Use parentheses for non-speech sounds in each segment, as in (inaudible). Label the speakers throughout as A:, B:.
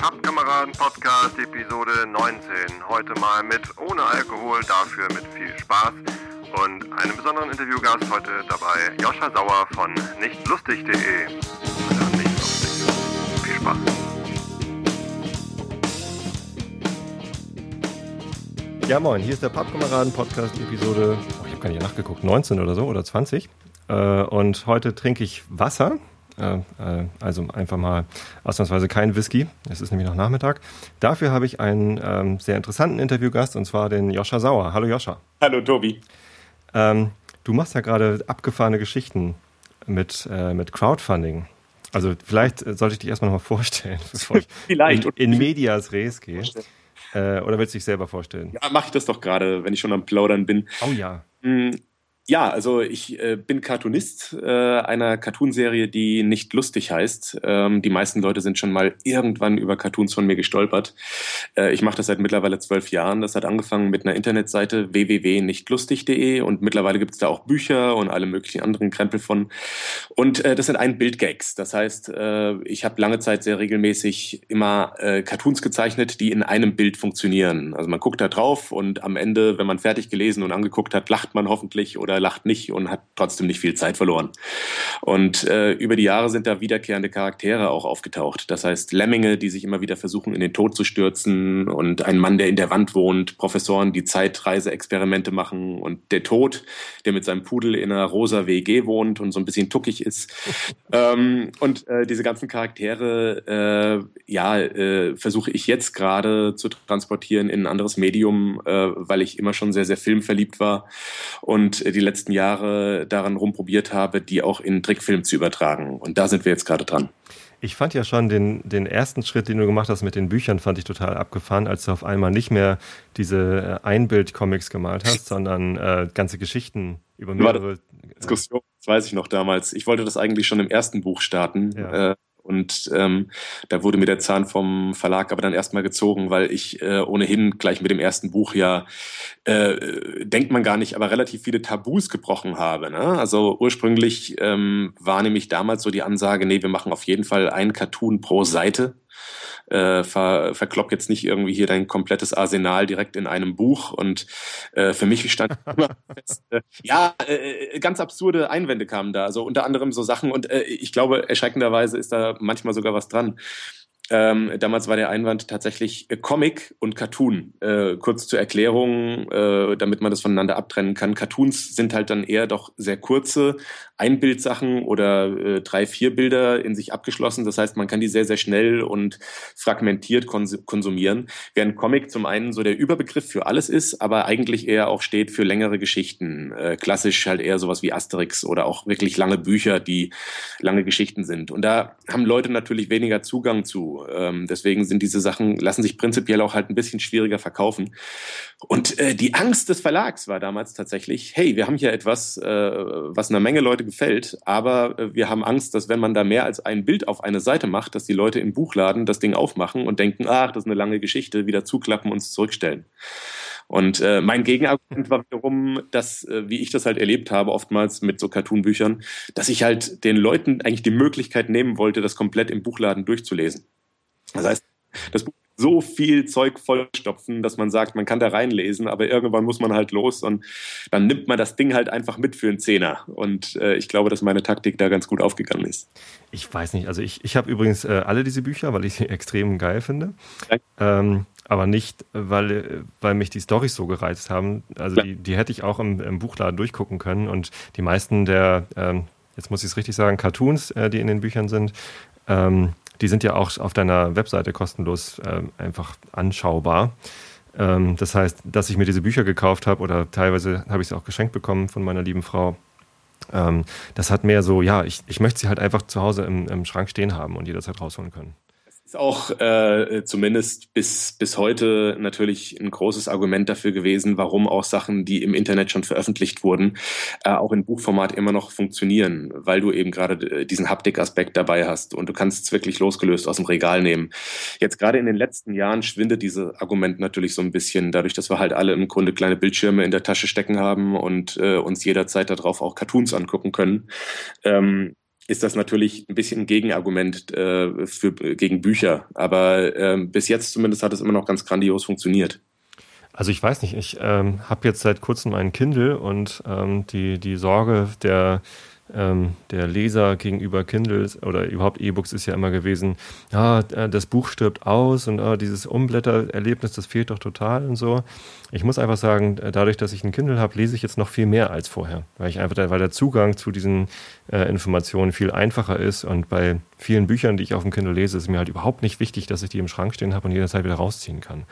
A: Pappkameraden Podcast Episode 19. Heute mal mit ohne Alkohol, dafür mit viel Spaß und einem besonderen Interviewgast heute dabei, Joscha Sauer von nichtlustig.de. Ja, nicht lustig. Viel Spaß.
B: Ja, moin, hier ist der Pappkameraden Podcast Episode, oh, ich habe gar nicht nachgeguckt, 19 oder so oder 20. Äh, und heute trinke ich Wasser äh, äh, also einfach mal ausnahmsweise kein Whisky. Es ist nämlich noch Nachmittag. Dafür habe ich einen ähm, sehr interessanten Interviewgast und zwar den Joscha Sauer. Hallo Joscha.
C: Hallo Tobi.
B: Ähm, du machst ja gerade abgefahrene Geschichten mit, äh, mit Crowdfunding. Also vielleicht sollte ich dich erstmal noch mal vorstellen, (laughs) bevor ich
C: vielleicht.
B: in, in Medias Res gehe. Äh, oder willst du dich selber vorstellen?
C: Ja, mache ich das doch gerade, wenn ich schon am Plaudern bin.
B: Oh ja.
C: Ja, also ich äh, bin Cartoonist äh, einer Cartoonserie, die nicht lustig heißt. Ähm, die meisten Leute sind schon mal irgendwann über Cartoons von mir gestolpert. Äh, ich mache das seit mittlerweile zwölf Jahren. Das hat angefangen mit einer Internetseite www.nichtlustig.de und mittlerweile gibt es da auch Bücher und alle möglichen anderen Krempel von. Und äh, das sind ein Bildgags. Das heißt, äh, ich habe lange Zeit sehr regelmäßig immer äh, Cartoons gezeichnet, die in einem Bild funktionieren. Also man guckt da drauf und am Ende, wenn man fertig gelesen und angeguckt hat, lacht man hoffentlich oder lacht nicht und hat trotzdem nicht viel Zeit verloren. Und äh, über die Jahre sind da wiederkehrende Charaktere auch aufgetaucht. Das heißt Lemminge, die sich immer wieder versuchen, in den Tod zu stürzen und ein Mann, der in der Wand wohnt, Professoren, die Zeitreiseexperimente machen und der Tod, der mit seinem Pudel in einer rosa WG wohnt und so ein bisschen tuckig ist. (laughs) ähm, und äh, diese ganzen Charaktere, äh, ja, äh, versuche ich jetzt gerade zu transportieren in ein anderes Medium, äh, weil ich immer schon sehr, sehr filmverliebt war und äh, die letzten Jahre daran rumprobiert habe, die auch in Trickfilm zu übertragen. Und da sind wir jetzt gerade dran.
B: Ich fand ja schon den, den ersten Schritt, den du gemacht hast mit den Büchern, fand ich total abgefahren, als du auf einmal nicht mehr diese äh, Einbild-Comics gemalt hast, sondern äh, ganze Geschichten über mehrere.
C: Diskussion, das weiß ich noch damals. Ich wollte das eigentlich schon im ersten Buch starten. Ja. Äh, und ähm, da wurde mir der Zahn vom Verlag aber dann erstmal gezogen, weil ich äh, ohnehin gleich mit dem ersten Buch ja, äh, denkt man gar nicht, aber relativ viele Tabus gebrochen habe. Ne? Also ursprünglich ähm, war nämlich damals so die Ansage, nee, wir machen auf jeden Fall einen Cartoon pro Seite äh, ver, verklopp jetzt nicht irgendwie hier dein komplettes Arsenal direkt in einem Buch. Und äh, für mich stand (laughs) immer fest, äh, ja, äh, ganz absurde Einwände kamen da. Also unter anderem so Sachen und äh, ich glaube, erschreckenderweise ist da manchmal sogar was dran. Ähm, damals war der Einwand tatsächlich äh, Comic und Cartoon. Äh, kurz zur Erklärung, äh, damit man das voneinander abtrennen kann. Cartoons sind halt dann eher doch sehr kurze Einbildsachen oder äh, drei, vier Bilder in sich abgeschlossen. Das heißt, man kann die sehr, sehr schnell und fragmentiert kons konsumieren. Während Comic zum einen so der Überbegriff für alles ist, aber eigentlich eher auch steht für längere Geschichten. Äh, klassisch halt eher sowas wie Asterix oder auch wirklich lange Bücher, die lange Geschichten sind. Und da haben Leute natürlich weniger Zugang zu. Ähm, deswegen sind diese Sachen, lassen sich prinzipiell auch halt ein bisschen schwieriger verkaufen. Und äh, die Angst des Verlags war damals tatsächlich, hey, wir haben hier etwas, äh, was einer Menge Leute gefällt, aber äh, wir haben Angst, dass wenn man da mehr als ein Bild auf eine Seite macht, dass die Leute im Buchladen das Ding aufmachen und denken, ach, das ist eine lange Geschichte, wieder zuklappen und zurückstellen. Und äh, mein Gegenargument war wiederum, dass, äh, wie ich das halt erlebt habe, oftmals mit so Cartoon-Büchern, dass ich halt den Leuten eigentlich die Möglichkeit nehmen wollte, das komplett im Buchladen durchzulesen. Das heißt, das Buch so viel Zeug vollstopfen, dass man sagt, man kann da reinlesen, aber irgendwann muss man halt los und dann nimmt man das Ding halt einfach mit für einen Zehner. Und äh, ich glaube, dass meine Taktik da ganz gut aufgegangen ist.
B: Ich weiß nicht, also ich, ich habe übrigens äh, alle diese Bücher, weil ich sie (laughs) extrem geil finde. Ähm, aber nicht, weil, weil mich die Storys so gereizt haben. Also die, die hätte ich auch im, im Buchladen durchgucken können und die meisten der, ähm, jetzt muss ich es richtig sagen, Cartoons, äh, die in den Büchern sind, ähm, die sind ja auch auf deiner Webseite kostenlos äh, einfach anschaubar. Ähm, das heißt, dass ich mir diese Bücher gekauft habe oder teilweise habe ich sie auch geschenkt bekommen von meiner lieben Frau. Ähm, das hat mehr so, ja, ich, ich möchte sie halt einfach zu Hause im, im Schrank stehen haben und jederzeit rausholen können.
C: Ist auch äh, zumindest bis, bis heute natürlich ein großes Argument dafür gewesen, warum auch Sachen, die im Internet schon veröffentlicht wurden, äh, auch in Buchformat immer noch funktionieren, weil du eben gerade äh, diesen Haptik-Aspekt dabei hast und du kannst es wirklich losgelöst aus dem Regal nehmen. Jetzt gerade in den letzten Jahren schwindet dieses Argument natürlich so ein bisschen, dadurch, dass wir halt alle im Grunde kleine Bildschirme in der Tasche stecken haben und äh, uns jederzeit darauf auch Cartoons angucken können. Ähm, ist das natürlich ein bisschen ein Gegenargument äh, für, gegen Bücher. Aber äh, bis jetzt zumindest hat es immer noch ganz grandios funktioniert.
B: Also ich weiß nicht, ich ähm, habe jetzt seit kurzem einen Kindle und ähm, die, die Sorge der ähm, der Leser gegenüber Kindles oder überhaupt E-Books ist ja immer gewesen, ja, äh, das Buch stirbt aus und ah, dieses Umblättererlebnis, das fehlt doch total und so. Ich muss einfach sagen, äh, dadurch, dass ich ein Kindle habe, lese ich jetzt noch viel mehr als vorher, weil ich einfach, weil der Zugang zu diesen äh, Informationen viel einfacher ist und bei vielen Büchern, die ich auf dem Kindle lese, ist mir halt überhaupt nicht wichtig, dass ich die im Schrank stehen habe und jederzeit wieder rausziehen kann.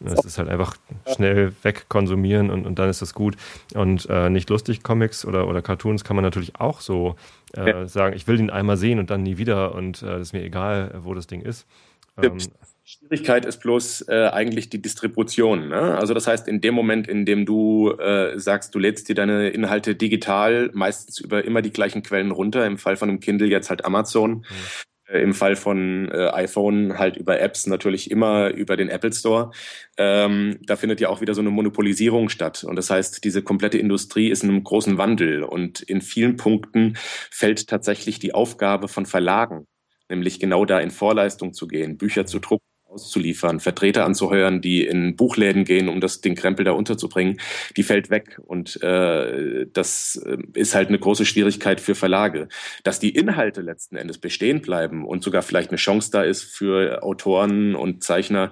B: Das ist halt einfach schnell wegkonsumieren und, und dann ist das gut. Und äh, nicht lustig Comics oder, oder Cartoons kann man natürlich auch so äh, ja. sagen, ich will den einmal sehen und dann nie wieder und es äh, ist mir egal, wo das Ding ist.
C: Ähm, Schwierigkeit ist bloß äh, eigentlich die Distribution. Ne? Also das heißt, in dem Moment, in dem du äh, sagst, du lädst dir deine Inhalte digital, meistens über immer die gleichen Quellen runter, im Fall von einem Kindle jetzt halt Amazon, mhm im Fall von äh, iPhone halt über Apps, natürlich immer über den Apple Store. Ähm, da findet ja auch wieder so eine Monopolisierung statt. Und das heißt, diese komplette Industrie ist in einem großen Wandel. Und in vielen Punkten fällt tatsächlich die Aufgabe von Verlagen, nämlich genau da in Vorleistung zu gehen, Bücher zu drucken auszuliefern, Vertreter anzuheuern, die in Buchläden gehen, um das den Krempel da unterzubringen, die fällt weg. Und äh, das äh, ist halt eine große Schwierigkeit für Verlage. Dass die Inhalte letzten Endes bestehen bleiben und sogar vielleicht eine Chance da ist für Autoren und Zeichner,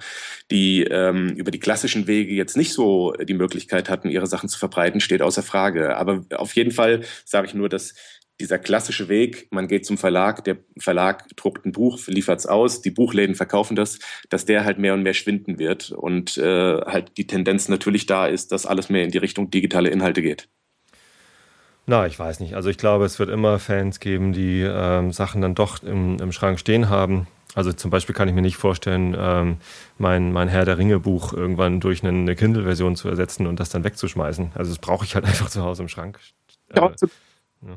C: die ähm, über die klassischen Wege jetzt nicht so die Möglichkeit hatten, ihre Sachen zu verbreiten, steht außer Frage. Aber auf jeden Fall sage ich nur, dass dieser klassische Weg, man geht zum Verlag, der Verlag druckt ein Buch, liefert es aus, die Buchläden verkaufen das, dass der halt mehr und mehr schwinden wird und äh, halt die Tendenz natürlich da ist, dass alles mehr in die Richtung digitale Inhalte geht.
B: Na, ich weiß nicht. Also ich glaube, es wird immer Fans geben, die ähm, Sachen dann doch im, im, Schrank stehen haben. Also zum Beispiel kann ich mir nicht vorstellen, ähm, mein, mein Herr der Ringe Buch irgendwann durch eine Kindle-Version zu ersetzen und das dann wegzuschmeißen. Also das brauche ich halt (laughs) einfach zu Hause im Schrank.
C: Äh, ja,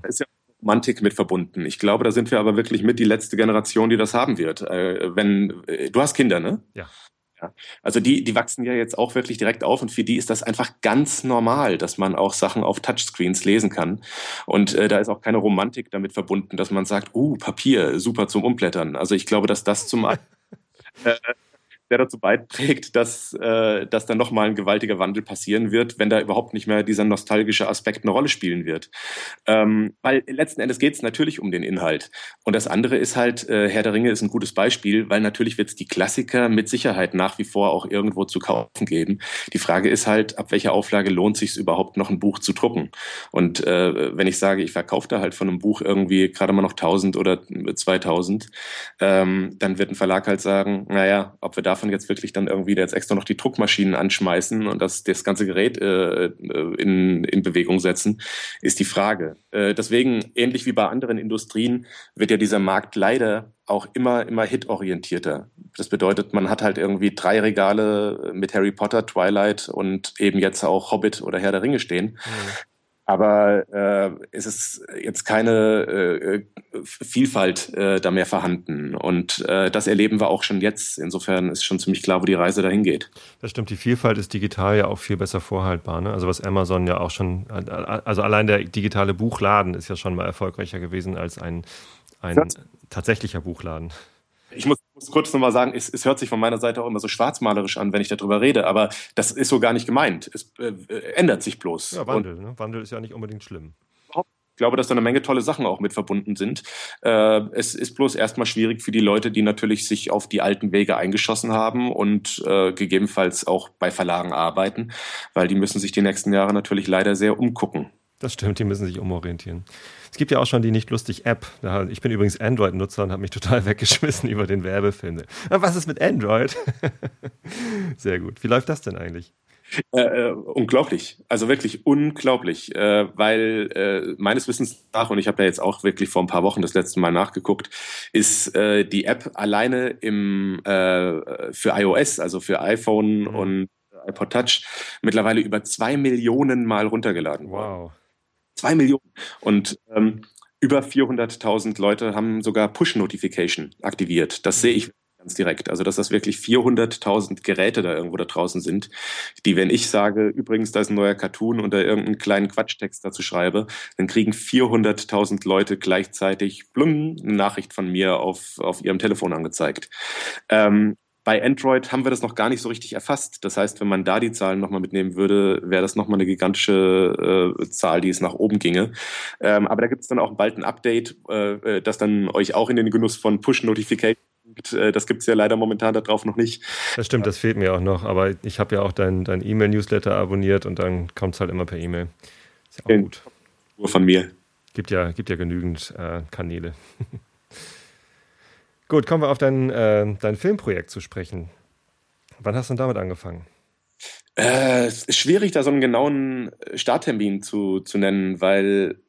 C: ist ja Romantik mit verbunden. Ich glaube, da sind wir aber wirklich mit die letzte Generation, die das haben wird. Äh, wenn äh, du hast Kinder, ne?
B: Ja.
C: ja. Also die, die wachsen ja jetzt auch wirklich direkt auf und für die ist das einfach ganz normal, dass man auch Sachen auf Touchscreens lesen kann. Und äh, da ist auch keine Romantik damit verbunden, dass man sagt, uh, Papier, super zum Umblättern. Also ich glaube, dass das zum (laughs) äh, der dazu beiträgt, dass, äh, dass dann nochmal ein gewaltiger Wandel passieren wird, wenn da überhaupt nicht mehr dieser nostalgische Aspekt eine Rolle spielen wird. Ähm, weil letzten Endes geht es natürlich um den Inhalt. Und das andere ist halt, äh, Herr der Ringe ist ein gutes Beispiel, weil natürlich wird es die Klassiker mit Sicherheit nach wie vor auch irgendwo zu kaufen geben. Die Frage ist halt, ab welcher Auflage lohnt sich überhaupt noch ein Buch zu drucken? Und äh, wenn ich sage, ich verkaufe da halt von einem Buch irgendwie gerade mal noch 1000 oder 2000, ähm, dann wird ein Verlag halt sagen, naja, ob wir da davon jetzt wirklich dann irgendwie jetzt extra noch die Druckmaschinen anschmeißen und das, das ganze Gerät äh, in, in Bewegung setzen, ist die Frage. Äh, deswegen, ähnlich wie bei anderen Industrien, wird ja dieser Markt leider auch immer, immer hitorientierter. Das bedeutet, man hat halt irgendwie drei Regale mit Harry Potter, Twilight und eben jetzt auch Hobbit oder Herr der Ringe stehen. Mhm. Aber äh, es ist jetzt keine äh, Vielfalt äh, da mehr vorhanden. Und äh, das erleben wir auch schon jetzt. Insofern ist schon ziemlich klar, wo die Reise dahin geht.
B: Das stimmt. Die Vielfalt ist digital ja auch viel besser vorhaltbar. Ne? Also was Amazon ja auch schon, also allein der digitale Buchladen ist ja schon mal erfolgreicher gewesen als ein, ein tatsächlicher Buchladen.
C: Ich muss, muss kurz nochmal sagen, es, es, hört sich von meiner Seite auch immer so schwarzmalerisch an, wenn ich darüber rede, aber das ist so gar nicht gemeint. Es äh, ändert sich bloß.
B: Ja, Wandel. Ne? Wandel ist ja nicht unbedingt schlimm.
C: Ich glaube, dass da eine Menge tolle Sachen auch mit verbunden sind. Äh, es ist bloß erstmal schwierig für die Leute, die natürlich sich auf die alten Wege eingeschossen haben und äh, gegebenenfalls auch bei Verlagen arbeiten, weil die müssen sich die nächsten Jahre natürlich leider sehr umgucken.
B: Das stimmt, die müssen sich umorientieren. Es gibt ja auch schon die nicht lustig App. Ich bin übrigens Android-Nutzer und habe mich total (laughs) weggeschmissen über den Werbefilm. Was ist mit Android? (laughs) Sehr gut. Wie läuft das denn eigentlich?
C: Äh, äh, unglaublich, also wirklich unglaublich, äh, weil äh, meines Wissens nach, und ich habe ja jetzt auch wirklich vor ein paar Wochen das letzte Mal nachgeguckt, ist äh, die App alleine im, äh, für iOS, also für iPhone mhm. und iPod Touch, mittlerweile über zwei Millionen Mal runtergeladen
B: worden. Wow.
C: Zwei Millionen. Und ähm, über 400.000 Leute haben sogar Push-Notification aktiviert. Das sehe ich ganz direkt. Also, dass das wirklich 400.000 Geräte da irgendwo da draußen sind, die, wenn ich sage, übrigens, da ist ein neuer Cartoon und da irgendeinen kleinen Quatschtext dazu schreibe, dann kriegen 400.000 Leute gleichzeitig blum, eine Nachricht von mir auf, auf ihrem Telefon angezeigt. Ähm, bei Android haben wir das noch gar nicht so richtig erfasst. Das heißt, wenn man da die Zahlen nochmal mitnehmen würde, wäre das nochmal eine gigantische äh, Zahl, die es nach oben ginge. Ähm, aber da gibt es dann auch bald ein Update, äh, äh das dann euch auch in den Genuss von Push-Notifications äh, das gibt es ja leider momentan darauf noch nicht.
B: Das stimmt, das fehlt mir auch noch. Aber ich habe ja auch dein, dein E-Mail-Newsletter abonniert und dann kommt es halt immer per E-Mail.
C: Ist ja auch gut. Nur von mir.
B: Gibt ja, gibt ja genügend äh, Kanäle. (laughs) Gut, kommen wir auf dein, äh, dein Filmprojekt zu sprechen. Wann hast du denn damit angefangen?
C: Äh, es ist schwierig, da so einen genauen Starttermin zu, zu nennen, weil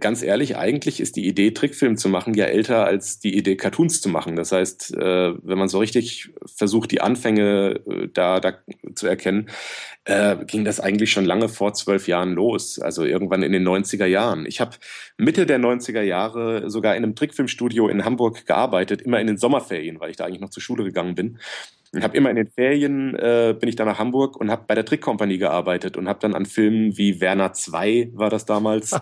C: ganz ehrlich, eigentlich ist die Idee, Trickfilm zu machen, ja älter als die Idee, Cartoons zu machen. Das heißt, äh, wenn man so richtig versucht, die Anfänge äh, da, da zu erkennen, äh, ging das eigentlich schon lange vor zwölf Jahren los, also irgendwann in den 90er Jahren. Ich habe Mitte der 90er Jahre sogar in einem Trickfilmstudio in Hamburg gearbeitet, immer in den Sommerferien, weil ich da eigentlich noch zur Schule gegangen bin. Ich habe immer in den Ferien äh, bin ich dann nach Hamburg und habe bei der Trickkompanie gearbeitet und habe dann an Filmen wie Werner 2 war das damals (laughs)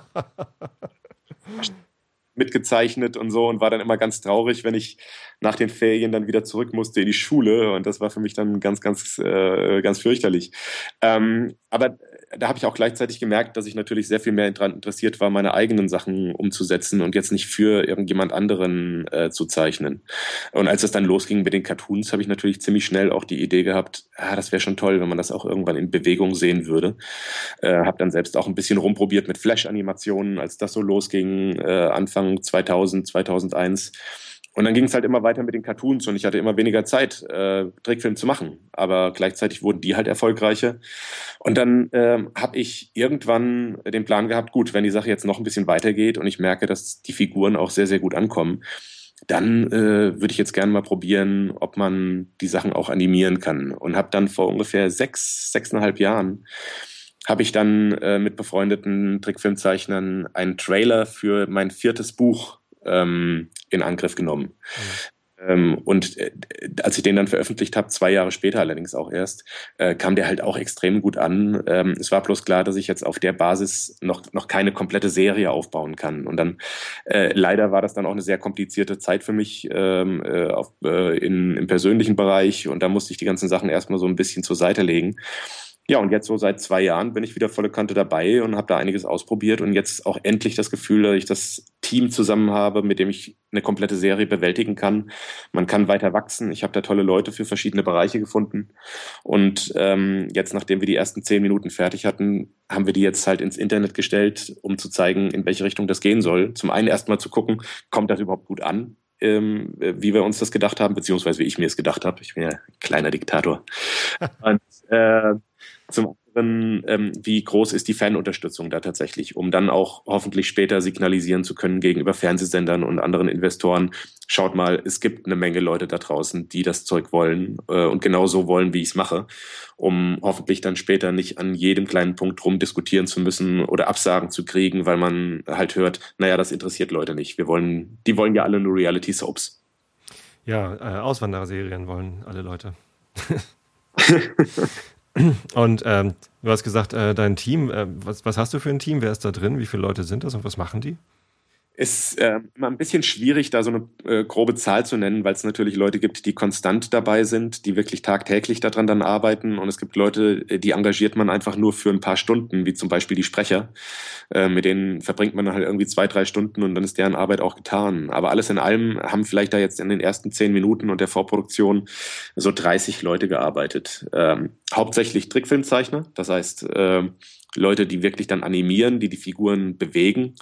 C: mitgezeichnet und so und war dann immer ganz traurig, wenn ich nach den Ferien dann wieder zurück musste in die Schule und das war für mich dann ganz, ganz, äh, ganz fürchterlich. Ähm, aber da habe ich auch gleichzeitig gemerkt, dass ich natürlich sehr viel mehr daran interessiert war, meine eigenen Sachen umzusetzen und jetzt nicht für irgendjemand anderen äh, zu zeichnen. Und als es dann losging mit den Cartoons, habe ich natürlich ziemlich schnell auch die Idee gehabt, ah, das wäre schon toll, wenn man das auch irgendwann in Bewegung sehen würde. Äh, habe dann selbst auch ein bisschen rumprobiert mit Flash-Animationen, als das so losging, äh, Anfang 2000, 2001 und dann ging es halt immer weiter mit den Cartoons und ich hatte immer weniger Zeit, äh, Trickfilm zu machen. Aber gleichzeitig wurden die halt erfolgreicher. Und dann äh, habe ich irgendwann den Plan gehabt, gut, wenn die Sache jetzt noch ein bisschen weitergeht und ich merke, dass die Figuren auch sehr, sehr gut ankommen, dann äh, würde ich jetzt gerne mal probieren, ob man die Sachen auch animieren kann. Und habe dann vor ungefähr sechs, sechseinhalb Jahren habe ich dann äh, mit befreundeten Trickfilmzeichnern einen Trailer für mein viertes Buch ähm, in Angriff genommen. Mhm. Ähm, und äh, als ich den dann veröffentlicht habe, zwei Jahre später allerdings auch erst, äh, kam der halt auch extrem gut an. Ähm, es war bloß klar, dass ich jetzt auf der Basis noch, noch keine komplette Serie aufbauen kann. Und dann äh, leider war das dann auch eine sehr komplizierte Zeit für mich ähm, äh, auf, äh, in, im persönlichen Bereich. Und da musste ich die ganzen Sachen erstmal so ein bisschen zur Seite legen. Ja, und jetzt so seit zwei Jahren bin ich wieder volle Kante dabei und habe da einiges ausprobiert und jetzt auch endlich das Gefühl, dass ich das Team zusammen habe, mit dem ich eine komplette Serie bewältigen kann. Man kann weiter wachsen. Ich habe da tolle Leute für verschiedene Bereiche gefunden. Und ähm, jetzt, nachdem wir die ersten zehn Minuten fertig hatten, haben wir die jetzt halt ins Internet gestellt, um zu zeigen, in welche Richtung das gehen soll. Zum einen erstmal zu gucken, kommt das überhaupt gut an? Ähm, wie wir uns das gedacht haben, beziehungsweise wie ich mir es gedacht habe. Ich bin ja ein kleiner Diktator. (laughs) Und äh, zum anderen, ähm, wie groß ist die Fanunterstützung da tatsächlich, um dann auch hoffentlich später signalisieren zu können gegenüber Fernsehsendern und anderen Investoren, schaut mal, es gibt eine Menge Leute da draußen, die das Zeug wollen äh, und genau so wollen, wie ich es mache, um hoffentlich dann später nicht an jedem kleinen Punkt rum diskutieren zu müssen oder Absagen zu kriegen, weil man halt hört, naja, das interessiert Leute nicht. Wir wollen, die wollen ja alle nur Reality Soaps.
B: Ja, äh, Auswandererserien wollen alle Leute. (laughs) (laughs) Und ähm, du hast gesagt, äh, dein Team, äh, was, was hast du für ein Team? Wer ist da drin? Wie viele Leute sind das und was machen die?
C: Ist äh, immer ein bisschen schwierig, da so eine äh, grobe Zahl zu nennen, weil es natürlich Leute gibt, die konstant dabei sind, die wirklich tagtäglich daran dann arbeiten. Und es gibt Leute, äh, die engagiert man einfach nur für ein paar Stunden, wie zum Beispiel die Sprecher. Äh, mit denen verbringt man halt irgendwie zwei, drei Stunden und dann ist deren Arbeit auch getan. Aber alles in allem haben vielleicht da jetzt in den ersten zehn Minuten und der Vorproduktion so 30 Leute gearbeitet. Ähm, hauptsächlich Trickfilmzeichner, das heißt, äh, Leute, die wirklich dann animieren, die die Figuren bewegen,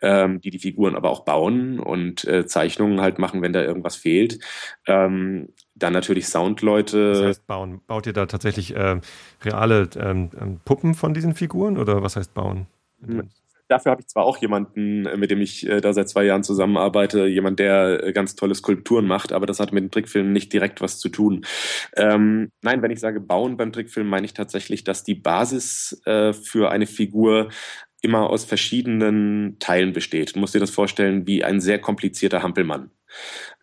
C: ähm, die die Figuren aber auch bauen und äh, Zeichnungen halt machen, wenn da irgendwas fehlt. Ähm, dann natürlich Soundleute.
B: Das heißt bauen. Baut ihr da tatsächlich äh, reale ähm, ähm, Puppen von diesen Figuren oder was heißt bauen?
C: Dafür habe ich zwar auch jemanden, äh, mit dem ich äh, da seit zwei Jahren zusammenarbeite, jemand, der äh, ganz tolle Skulpturen macht, aber das hat mit dem Trickfilm nicht direkt was zu tun. Ähm, nein, wenn ich sage bauen beim Trickfilm, meine ich tatsächlich, dass die Basis äh, für eine Figur immer aus verschiedenen Teilen besteht. Du musst dir das vorstellen wie ein sehr komplizierter Hampelmann.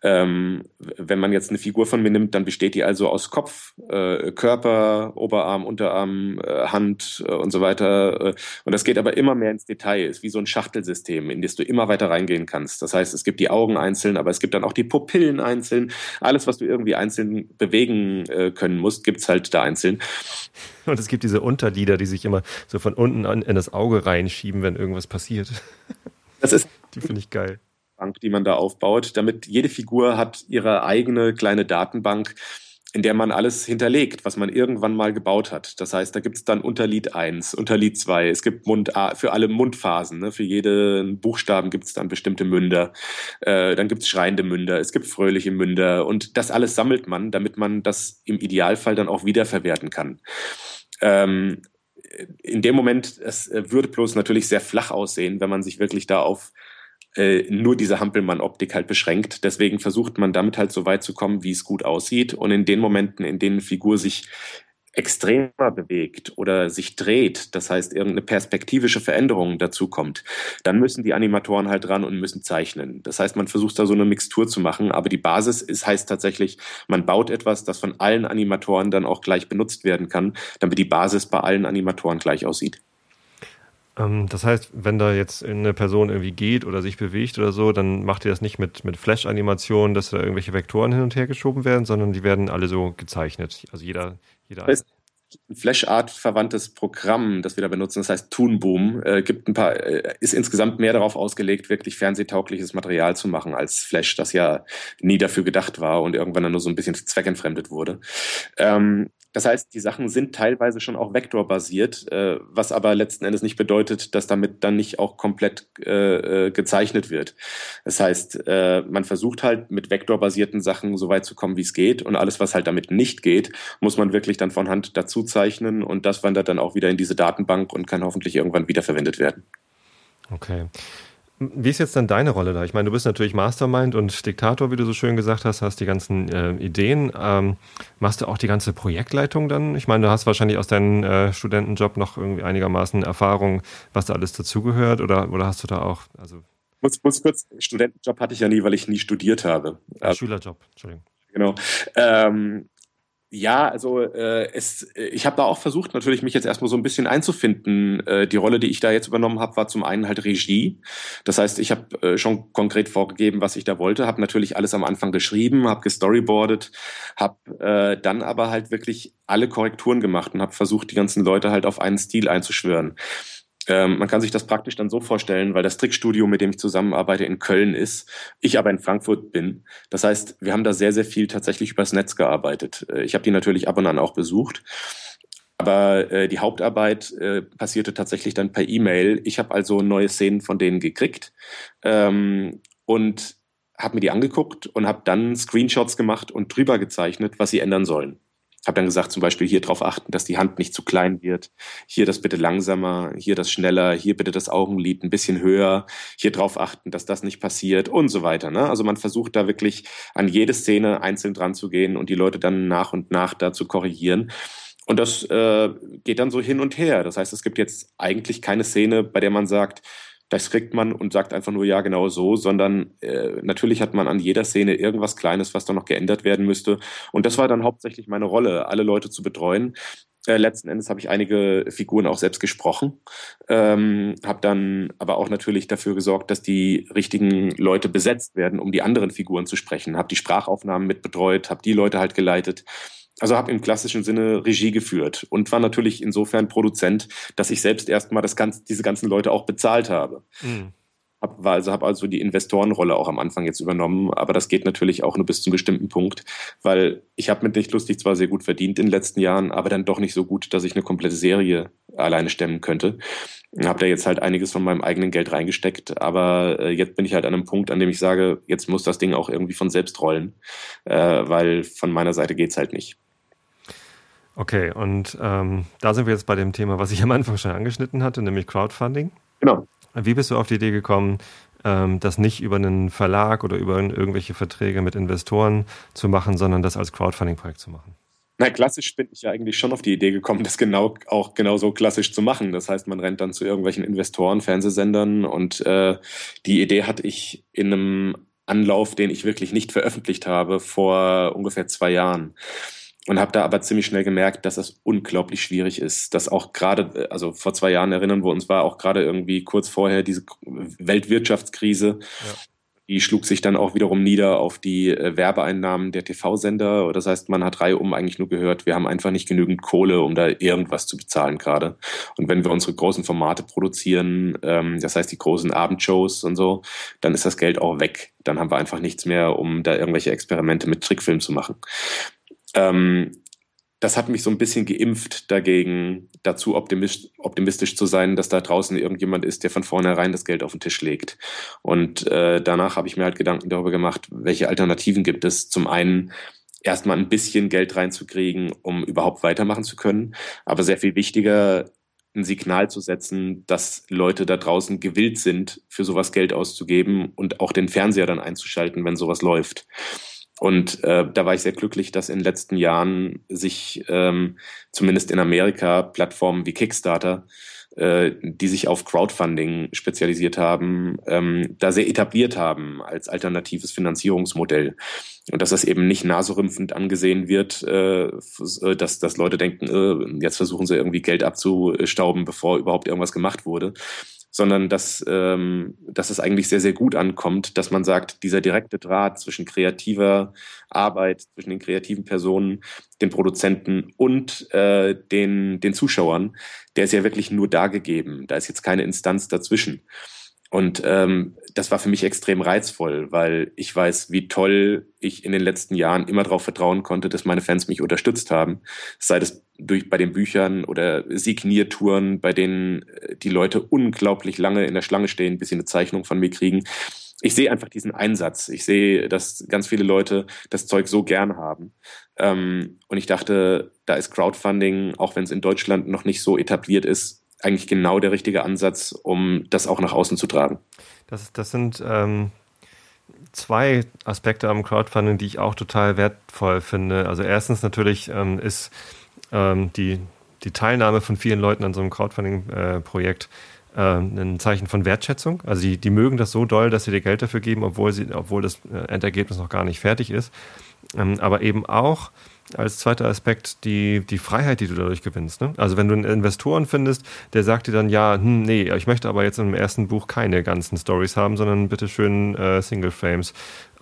C: Ähm, wenn man jetzt eine Figur von mir nimmt, dann besteht die also aus Kopf, äh, Körper, Oberarm, Unterarm, äh, Hand äh, und so weiter. Äh, und das geht aber immer mehr ins Detail, ist wie so ein Schachtelsystem, in das du immer weiter reingehen kannst. Das heißt, es gibt die Augen einzeln, aber es gibt dann auch die Pupillen einzeln. Alles, was du irgendwie einzeln bewegen äh, können musst, gibt's halt da einzeln. (laughs)
B: Und es gibt diese Unterlieder, die sich immer so von unten an in das Auge reinschieben, wenn irgendwas passiert.
C: Das ist
B: die finde ich geil.
C: Bank, die man da aufbaut, damit jede Figur hat ihre eigene kleine Datenbank, in der man alles hinterlegt, was man irgendwann mal gebaut hat. Das heißt, da gibt es dann Unterlied 1, Unterlied 2, es gibt Mund für alle Mundphasen, ne? für jeden Buchstaben gibt es dann bestimmte Münder, äh, dann gibt es schreiende Münder, es gibt fröhliche Münder und das alles sammelt man, damit man das im Idealfall dann auch wiederverwerten kann. Ähm, in dem Moment, es würde bloß natürlich sehr flach aussehen, wenn man sich wirklich da auf äh, nur diese Hampelmann-Optik halt beschränkt. Deswegen versucht man damit halt so weit zu kommen, wie es gut aussieht. Und in den Momenten, in denen Figur sich extremer bewegt oder sich dreht, das heißt irgendeine perspektivische Veränderung dazu kommt, dann müssen die Animatoren halt ran und müssen zeichnen. Das heißt, man versucht da so eine Mixtur zu machen, aber die Basis ist, heißt tatsächlich, man baut etwas, das von allen Animatoren dann auch gleich benutzt werden kann, damit die Basis bei allen Animatoren gleich aussieht.
B: Ähm, das heißt, wenn da jetzt eine Person irgendwie geht oder sich bewegt oder so, dann macht ihr das nicht mit, mit Flash-Animationen, dass da irgendwelche Vektoren hin und her geschoben werden, sondern die werden alle so gezeichnet. Also jeder, jeder.
C: Das ein Flash-Art verwandtes Programm, das wir da benutzen, das heißt Toonboom, äh, gibt ein paar, äh, ist insgesamt mehr darauf ausgelegt, wirklich fernsehtaugliches Material zu machen als Flash, das ja nie dafür gedacht war und irgendwann dann nur so ein bisschen zweckentfremdet wurde. Ähm, das heißt, die Sachen sind teilweise schon auch vektorbasiert, äh, was aber letzten Endes nicht bedeutet, dass damit dann nicht auch komplett äh, äh, gezeichnet wird. Das heißt, äh, man versucht halt mit vektorbasierten Sachen so weit zu kommen, wie es geht und alles, was halt damit nicht geht, muss man wirklich dann von Hand dazu zeichnen und das wandert dann auch wieder in diese Datenbank und kann hoffentlich irgendwann wiederverwendet werden.
B: Okay. Wie ist jetzt dann deine Rolle da? Ich meine, du bist natürlich Mastermind und Diktator, wie du so schön gesagt hast, hast die ganzen äh, Ideen. Ähm, machst du auch die ganze Projektleitung dann? Ich meine, du hast wahrscheinlich aus deinem äh, Studentenjob noch irgendwie einigermaßen Erfahrung, was da alles dazugehört oder, oder hast du da auch, also.
C: Muss, muss kurz, Studentenjob hatte ich ja nie, weil ich nie studiert habe.
B: Schülerjob, Entschuldigung.
C: Genau. Ähm, ja, also äh, es, äh, ich habe da auch versucht, natürlich mich jetzt erstmal so ein bisschen einzufinden. Äh, die Rolle, die ich da jetzt übernommen habe, war zum einen halt Regie. Das heißt, ich habe äh, schon konkret vorgegeben, was ich da wollte, habe natürlich alles am Anfang geschrieben, habe gestoryboardet, habe äh, dann aber halt wirklich alle Korrekturen gemacht und habe versucht, die ganzen Leute halt auf einen Stil einzuschwören. Ähm, man kann sich das praktisch dann so vorstellen, weil das Trickstudio, mit dem ich zusammenarbeite, in Köln ist, ich aber in Frankfurt bin. Das heißt, wir haben da sehr, sehr viel tatsächlich übers Netz gearbeitet. Äh, ich habe die natürlich ab und an auch besucht. Aber äh, die Hauptarbeit äh, passierte tatsächlich dann per E-Mail. Ich habe also neue Szenen von denen gekriegt ähm, und habe mir die angeguckt und habe dann Screenshots gemacht und drüber gezeichnet, was sie ändern sollen habe dann gesagt, zum Beispiel hier darauf achten, dass die Hand nicht zu klein wird. Hier das bitte langsamer, hier das schneller, hier bitte das Augenlid ein bisschen höher, hier darauf achten, dass das nicht passiert und so weiter. Ne? Also man versucht da wirklich an jede Szene einzeln dran zu gehen und die Leute dann nach und nach da zu korrigieren. Und das äh, geht dann so hin und her. Das heißt, es gibt jetzt eigentlich keine Szene, bei der man sagt, das kriegt man und sagt einfach nur ja genau so, sondern äh, natürlich hat man an jeder Szene irgendwas Kleines, was da noch geändert werden müsste. Und das war dann hauptsächlich meine Rolle, alle Leute zu betreuen. Äh, letzten Endes habe ich einige Figuren auch selbst gesprochen, ähm, habe dann aber auch natürlich dafür gesorgt, dass die richtigen Leute besetzt werden, um die anderen Figuren zu sprechen. Habe die Sprachaufnahmen mitbetreut, habe die Leute halt geleitet also habe im klassischen Sinne Regie geführt und war natürlich insofern Produzent, dass ich selbst erstmal ganz, diese ganzen Leute auch bezahlt habe. Mhm. Hab, also habe also die Investorenrolle auch am Anfang jetzt übernommen, aber das geht natürlich auch nur bis zum bestimmten Punkt, weil ich habe mit nicht lustig zwar sehr gut verdient in den letzten Jahren, aber dann doch nicht so gut, dass ich eine komplette Serie alleine stemmen könnte. Habe da jetzt halt einiges von meinem eigenen Geld reingesteckt, aber äh, jetzt bin ich halt an einem Punkt, an dem ich sage, jetzt muss das Ding auch irgendwie von selbst rollen, äh, weil von meiner Seite geht's halt nicht.
B: Okay, und ähm, da sind wir jetzt bei dem Thema, was ich am Anfang schon angeschnitten hatte, nämlich Crowdfunding.
C: Genau.
B: Wie bist du auf die Idee gekommen, ähm, das nicht über einen Verlag oder über irgendwelche Verträge mit Investoren zu machen, sondern das als Crowdfunding-Projekt zu machen?
C: Na, klassisch bin ich ja eigentlich schon auf die Idee gekommen, das genau auch genauso klassisch zu machen. Das heißt, man rennt dann zu irgendwelchen Investoren, Fernsehsendern und äh, die Idee hatte ich in einem Anlauf, den ich wirklich nicht veröffentlicht habe, vor ungefähr zwei Jahren. Und habe da aber ziemlich schnell gemerkt, dass das unglaublich schwierig ist. Dass auch gerade, also vor zwei Jahren erinnern wir uns, war auch gerade irgendwie kurz vorher diese Weltwirtschaftskrise. Ja die schlug sich dann auch wiederum nieder auf die äh, Werbeeinnahmen der TV-Sender. Das heißt, man hat reihum eigentlich nur gehört, wir haben einfach nicht genügend Kohle, um da irgendwas zu bezahlen gerade. Und wenn wir unsere großen Formate produzieren, ähm, das heißt die großen Abendshows und so, dann ist das Geld auch weg. Dann haben wir einfach nichts mehr, um da irgendwelche Experimente mit Trickfilmen zu machen. Ähm, das hat mich so ein bisschen geimpft dagegen, dazu optimistisch, optimistisch zu sein, dass da draußen irgendjemand ist, der von vornherein das Geld auf den Tisch legt. Und äh, danach habe ich mir halt Gedanken darüber gemacht, welche Alternativen gibt es. Zum einen erstmal ein bisschen Geld reinzukriegen, um überhaupt weitermachen zu können. Aber sehr viel wichtiger, ein Signal zu setzen, dass Leute da draußen gewillt sind, für sowas Geld auszugeben und auch den Fernseher dann einzuschalten, wenn sowas läuft. Und äh, da war ich sehr glücklich, dass in den letzten Jahren sich ähm, zumindest in Amerika Plattformen wie Kickstarter, äh, die sich auf Crowdfunding spezialisiert haben, ähm, da sehr etabliert haben als alternatives Finanzierungsmodell. Und dass das eben nicht naserümpfend angesehen wird, äh, dass, dass Leute denken, äh, jetzt versuchen sie irgendwie Geld abzustauben, bevor überhaupt irgendwas gemacht wurde, sondern dass, ähm, dass es eigentlich sehr, sehr gut ankommt, dass man sagt, dieser direkte Draht zwischen kreativer Arbeit, zwischen den kreativen Personen, den Produzenten und äh, den, den Zuschauern, der ist ja wirklich nur da gegeben. Da ist jetzt keine Instanz dazwischen. Und ähm, das war für mich extrem reizvoll, weil ich weiß, wie toll ich in den letzten Jahren immer darauf vertrauen konnte, dass meine Fans mich unterstützt haben. Sei das durch, bei den Büchern oder Signiertouren, bei denen äh, die Leute unglaublich lange in der Schlange stehen, bis sie eine Zeichnung von mir kriegen. Ich sehe einfach diesen Einsatz. Ich sehe, dass ganz viele Leute das Zeug so gern haben. Ähm, und ich dachte, da ist Crowdfunding, auch wenn es in Deutschland noch nicht so etabliert ist, eigentlich genau der richtige Ansatz, um das auch nach außen zu tragen.
B: Das, das sind ähm, zwei Aspekte am Crowdfunding, die ich auch total wertvoll finde. Also erstens natürlich ähm, ist ähm, die, die Teilnahme von vielen Leuten an so einem Crowdfunding-Projekt äh, ein Zeichen von Wertschätzung. Also die, die mögen das so doll, dass sie dir Geld dafür geben, obwohl, sie, obwohl das äh, Endergebnis noch gar nicht fertig ist. Ähm, aber eben auch als zweiter Aspekt die, die Freiheit, die du dadurch gewinnst. Ne? Also wenn du einen Investoren findest, der sagt dir dann, ja, hm, nee, ich möchte aber jetzt im ersten Buch keine ganzen Stories haben, sondern bitte schön äh, Single Frames.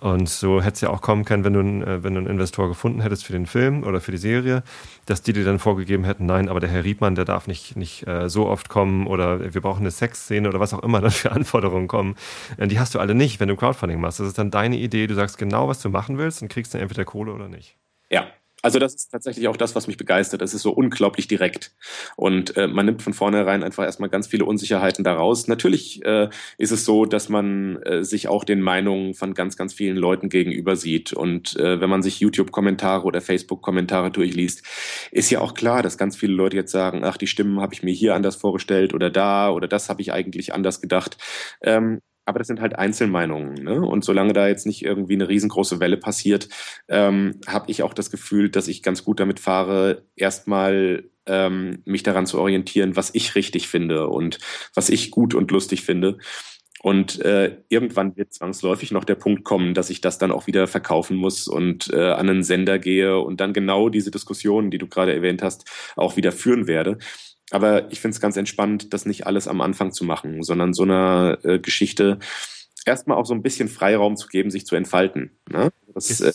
B: Und so hätte es ja auch kommen können, wenn du, äh, wenn du einen Investor gefunden hättest für den Film oder für die Serie, dass die dir dann vorgegeben hätten, nein, aber der Herr Riedmann, der darf nicht, nicht äh, so oft kommen oder wir brauchen eine Sexszene oder was auch immer (laughs) dann für Anforderungen kommen. Äh, die hast du alle nicht, wenn du Crowdfunding machst. Das ist dann deine Idee, du sagst genau, was du machen willst und kriegst dann entweder Kohle oder nicht.
C: Ja, also das ist tatsächlich auch das, was mich begeistert. Es ist so unglaublich direkt. Und äh, man nimmt von vornherein einfach erstmal ganz viele Unsicherheiten daraus. Natürlich äh, ist es so, dass man äh, sich auch den Meinungen von ganz, ganz vielen Leuten gegenüber sieht. Und äh, wenn man sich YouTube-Kommentare oder Facebook-Kommentare durchliest, ist ja auch klar, dass ganz viele Leute jetzt sagen, ach, die Stimmen habe ich mir hier anders vorgestellt oder da oder das habe ich eigentlich anders gedacht. Ähm, aber das sind halt Einzelmeinungen. Ne? Und solange da jetzt nicht irgendwie eine riesengroße Welle passiert, ähm, habe ich auch das Gefühl, dass ich ganz gut damit fahre, erstmal ähm, mich daran zu orientieren, was ich richtig finde und was ich gut und lustig finde. Und äh, irgendwann wird zwangsläufig noch der Punkt kommen, dass ich das dann auch wieder verkaufen muss und äh, an einen Sender gehe und dann genau diese Diskussionen, die du gerade erwähnt hast, auch wieder führen werde. Aber ich finde es ganz entspannt, das nicht alles am Anfang zu machen, sondern so eine äh, Geschichte erstmal auch so ein bisschen Freiraum zu geben, sich zu entfalten. Ne?
B: Das, ist, äh,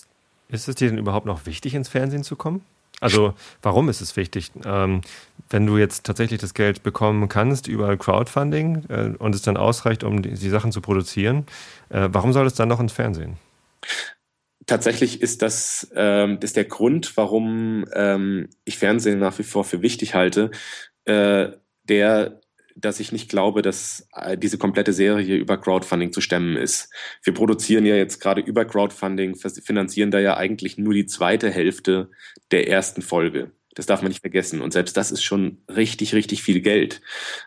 B: ist es dir denn überhaupt noch wichtig, ins Fernsehen zu kommen? Also warum ist es wichtig? Ähm, wenn du jetzt tatsächlich das Geld bekommen kannst über Crowdfunding äh, und es dann ausreicht, um die, die Sachen zu produzieren, äh, warum soll es dann noch ins Fernsehen?
C: Tatsächlich ist das, ähm, das der Grund, warum ähm, ich Fernsehen nach wie vor für wichtig halte, äh, der, dass ich nicht glaube, dass äh, diese komplette Serie über Crowdfunding zu stemmen ist. Wir produzieren ja jetzt gerade über Crowdfunding, finanzieren da ja eigentlich nur die zweite Hälfte der ersten Folge. Das darf man nicht vergessen. Und selbst das ist schon richtig, richtig viel Geld.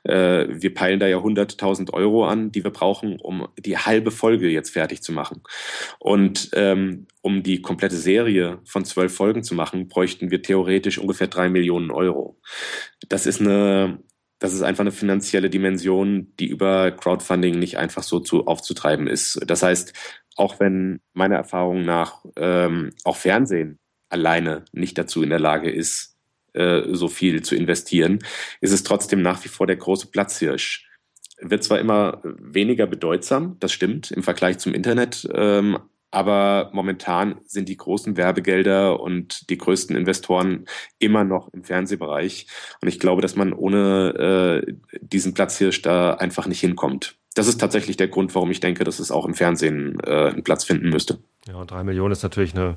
C: Äh, wir peilen da ja 100.000 Euro an, die wir brauchen, um die halbe Folge jetzt fertig zu machen. Und ähm, um die komplette Serie von zwölf Folgen zu machen, bräuchten wir theoretisch ungefähr drei Millionen Euro. Das ist eine das ist einfach eine finanzielle Dimension, die über Crowdfunding nicht einfach so zu aufzutreiben ist. Das heißt, auch wenn meiner Erfahrung nach ähm, auch Fernsehen alleine nicht dazu in der Lage ist, äh, so viel zu investieren, ist es trotzdem nach wie vor der große Platzhirsch. Wird zwar immer weniger bedeutsam, das stimmt, im Vergleich zum Internet, ähm, aber momentan sind die großen Werbegelder und die größten Investoren immer noch im Fernsehbereich. Und ich glaube, dass man ohne äh, diesen Platzhirsch da einfach nicht hinkommt. Das ist tatsächlich der Grund, warum ich denke, dass es auch im Fernsehen äh, einen Platz finden müsste.
B: Ja, und drei Millionen ist natürlich eine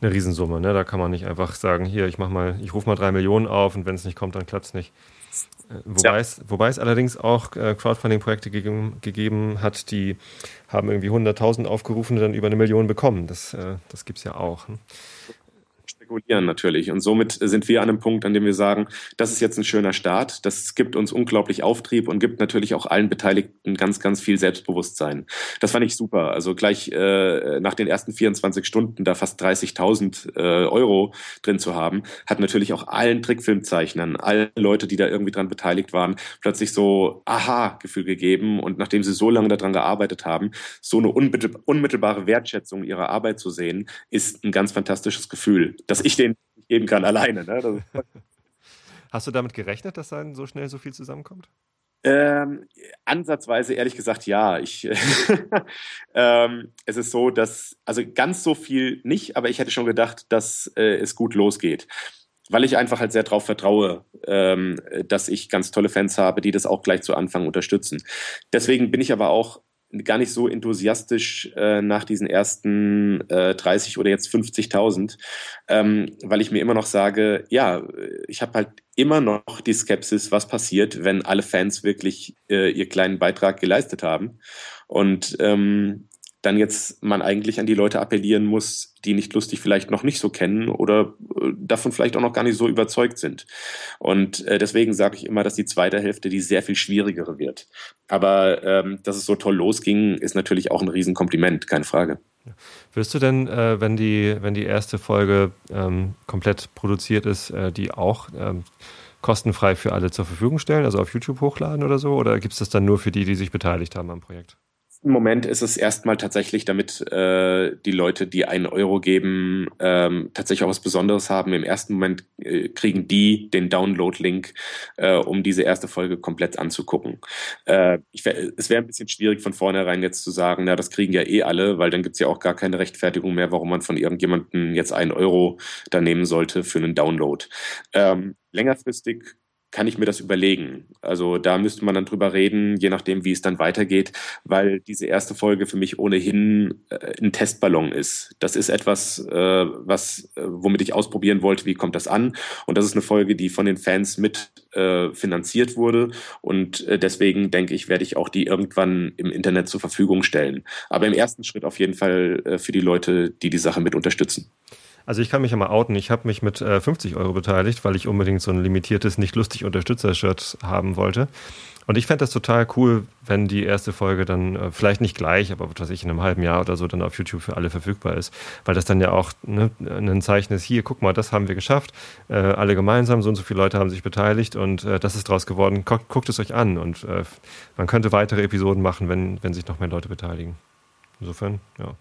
B: eine Riesensumme. Ne? Da kann man nicht einfach sagen, hier, ich mach mal, ich rufe mal drei Millionen auf und wenn es nicht kommt, dann klappt es nicht. Äh, wobei, ja. es, wobei es allerdings auch äh, Crowdfunding-Projekte gegeben, gegeben, hat, die haben irgendwie 100.000 aufgerufen und dann über eine Million bekommen. Das, äh, das gibt es ja auch. Ne?
C: Spekulieren natürlich. Und somit sind wir an einem Punkt, an dem wir sagen, das ist jetzt ein schöner Start. Das gibt uns unglaublich Auftrieb und gibt natürlich auch allen Beteiligten ganz, ganz viel Selbstbewusstsein. Das fand ich super. Also gleich äh, nach den ersten 24 Stunden da fast 30.000 äh, Euro drin zu haben, hat natürlich auch allen Trickfilmzeichnern, allen Leute, die da irgendwie dran beteiligt waren, plötzlich so Aha-Gefühl gegeben. Und nachdem sie so lange daran gearbeitet haben, so eine unmittelbare Wertschätzung ihrer Arbeit zu sehen, ist ein ganz fantastisches Gefühl. Das dass ich den geben kann alleine. Ne? (laughs)
B: Hast du damit gerechnet, dass dann so schnell so viel zusammenkommt?
C: Ähm, ansatzweise ehrlich gesagt ja. Ich, (laughs) ähm, es ist so, dass, also ganz so viel nicht, aber ich hätte schon gedacht, dass äh, es gut losgeht. Weil ich einfach halt sehr darauf vertraue, ähm, dass ich ganz tolle Fans habe, die das auch gleich zu Anfang unterstützen. Deswegen bin ich aber auch gar nicht so enthusiastisch äh, nach diesen ersten äh, 30 oder jetzt 50.000, ähm, weil ich mir immer noch sage, ja, ich habe halt immer noch die Skepsis, was passiert, wenn alle Fans wirklich äh, ihr kleinen Beitrag geleistet haben. Und ähm, dann jetzt man eigentlich an die Leute appellieren muss, die nicht lustig vielleicht noch nicht so kennen oder äh, davon vielleicht auch noch gar nicht so überzeugt sind. Und äh, deswegen sage ich immer, dass die zweite Hälfte die sehr viel schwierigere wird. Aber ähm, dass es so toll losging, ist natürlich auch ein Riesenkompliment, keine Frage.
B: Wirst du denn, äh, wenn, die, wenn die erste Folge ähm, komplett produziert ist, äh, die auch ähm, kostenfrei für alle zur Verfügung stellen, also auf YouTube hochladen oder so? Oder gibt es das dann nur für die, die sich beteiligt haben am Projekt?
C: Ersten Moment ist es erstmal tatsächlich, damit äh, die Leute, die einen Euro geben, ähm, tatsächlich auch was Besonderes haben. Im ersten Moment äh, kriegen die den Download-Link, äh, um diese erste Folge komplett anzugucken. Äh, ich es wäre ein bisschen schwierig von vornherein jetzt zu sagen, na, das kriegen ja eh alle, weil dann gibt's ja auch gar keine Rechtfertigung mehr, warum man von irgendjemandem jetzt einen Euro da nehmen sollte für einen Download. Ähm, längerfristig kann ich mir das überlegen. Also da müsste man dann drüber reden, je nachdem, wie es dann weitergeht, weil diese erste Folge für mich ohnehin äh, ein Testballon ist. Das ist etwas, äh, was, äh, womit ich ausprobieren wollte, wie kommt das an. Und das ist eine Folge, die von den Fans mit äh, finanziert wurde. Und äh, deswegen denke ich, werde ich auch die irgendwann im Internet zur Verfügung stellen. Aber im ersten Schritt auf jeden Fall äh, für die Leute, die die Sache mit unterstützen.
B: Also ich kann mich ja mal outen. Ich habe mich mit äh, 50 Euro beteiligt, weil ich unbedingt so ein limitiertes, nicht lustig Unterstützer-Shirt haben wollte. Und ich fände das total cool, wenn die erste Folge dann äh, vielleicht nicht gleich, aber was weiß ich, in einem halben Jahr oder so dann auf YouTube für alle verfügbar ist. Weil das dann ja auch ne, ein Zeichen ist, hier, guck mal, das haben wir geschafft. Äh, alle gemeinsam, so und so viele Leute haben sich beteiligt und äh, das ist draus geworden. Guckt, guckt es euch an. Und äh, man könnte weitere Episoden machen, wenn, wenn sich noch mehr Leute beteiligen. Insofern, ja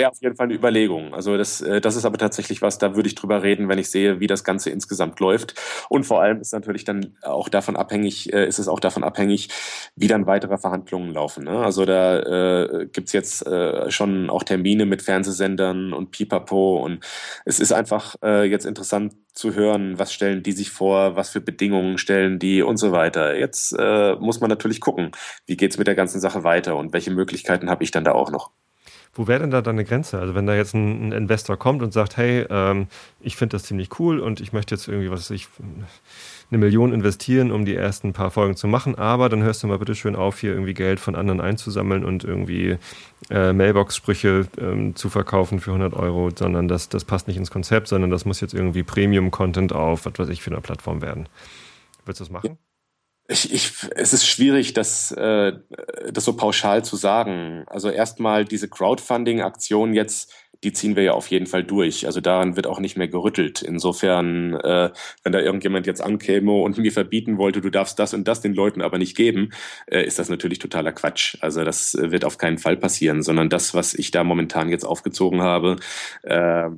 C: wäre auf jeden Fall eine Überlegung. Also das, äh, das ist aber tatsächlich was, da würde ich drüber reden, wenn ich sehe, wie das Ganze insgesamt läuft. Und vor allem ist natürlich dann auch davon abhängig, äh, ist es auch davon abhängig, wie dann weitere Verhandlungen laufen. Ne? Also da äh, gibt's jetzt äh, schon auch Termine mit Fernsehsendern und Pipapo und es ist einfach äh, jetzt interessant zu hören, was stellen die sich vor, was für Bedingungen stellen die und so weiter. Jetzt äh, muss man natürlich gucken, wie geht's mit der ganzen Sache weiter und welche Möglichkeiten habe ich dann da auch noch.
B: Wo wäre denn da deine Grenze? Also wenn da jetzt ein, ein Investor kommt und sagt, hey, ähm, ich finde das ziemlich cool und ich möchte jetzt irgendwie, was ich, eine Million investieren, um die ersten paar Folgen zu machen, aber dann hörst du mal bitte schön auf, hier irgendwie Geld von anderen einzusammeln und irgendwie äh, Mailbox-Sprüche ähm, zu verkaufen für 100 Euro, sondern das, das passt nicht ins Konzept, sondern das muss jetzt irgendwie Premium-Content auf, was weiß ich, für eine Plattform werden. Würdest du das machen?
C: Ich, ich, es ist schwierig, das, äh, das so pauschal zu sagen. Also erstmal diese Crowdfunding-Aktion jetzt die ziehen wir ja auf jeden Fall durch. Also daran wird auch nicht mehr gerüttelt. Insofern, äh, wenn da irgendjemand jetzt ankäme und mir verbieten wollte, du darfst das und das den Leuten aber nicht geben, äh, ist das natürlich totaler Quatsch. Also das wird auf keinen Fall passieren, sondern das, was ich da momentan jetzt aufgezogen habe, äh,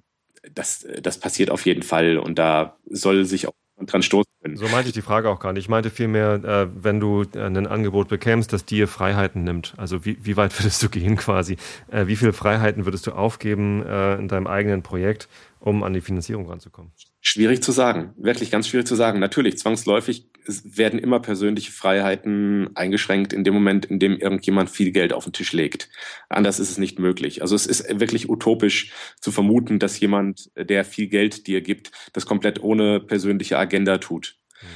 C: das, das passiert auf jeden Fall und da soll sich auch dran stoßen können.
B: So meinte ich die Frage auch gar nicht. Ich meinte vielmehr, äh, wenn du ein Angebot bekämst, das dir Freiheiten nimmt. Also wie, wie weit (laughs) würdest du gehen quasi? Äh, wie viele Freiheiten würdest du aufgeben äh, in deinem eigenen Projekt, um an die Finanzierung ranzukommen?
C: Schwierig zu sagen, wirklich ganz schwierig zu sagen. Natürlich, zwangsläufig werden immer persönliche Freiheiten eingeschränkt in dem Moment, in dem irgendjemand viel Geld auf den Tisch legt. Anders ist es nicht möglich. Also es ist wirklich utopisch zu vermuten, dass jemand, der viel Geld dir gibt, das komplett ohne persönliche Agenda tut. Mhm.